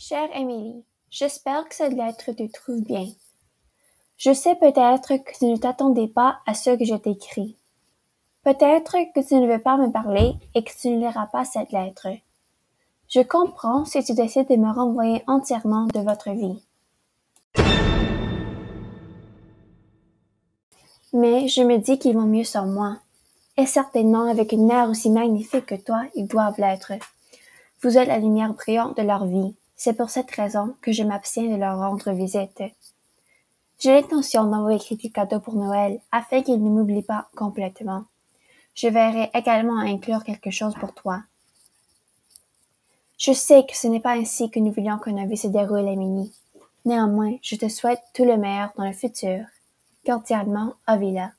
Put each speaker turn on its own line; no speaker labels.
Chère Émilie, j'espère que cette lettre te trouve bien. Je sais peut-être que tu ne t'attendais pas à ce que je t'écris. Peut-être que tu ne veux pas me parler et que tu ne liras pas cette lettre. Je comprends si tu décides de me renvoyer entièrement de votre vie. Mais je me dis qu'ils vont mieux sans moi. Et certainement avec une mère aussi magnifique que toi, ils doivent l'être. Vous êtes la lumière brillante de leur vie. C'est pour cette raison que je m'abstiens de leur rendre visite. J'ai l'intention d'envoyer quelques cadeaux pour Noël afin qu'ils ne m'oublient pas complètement. Je verrai également inclure quelque chose pour toi. Je sais que ce n'est pas ainsi que nous voulions que notre vie se déroule, Émilie. Néanmoins, je te souhaite tout le meilleur dans le futur. Cordialement, Avila.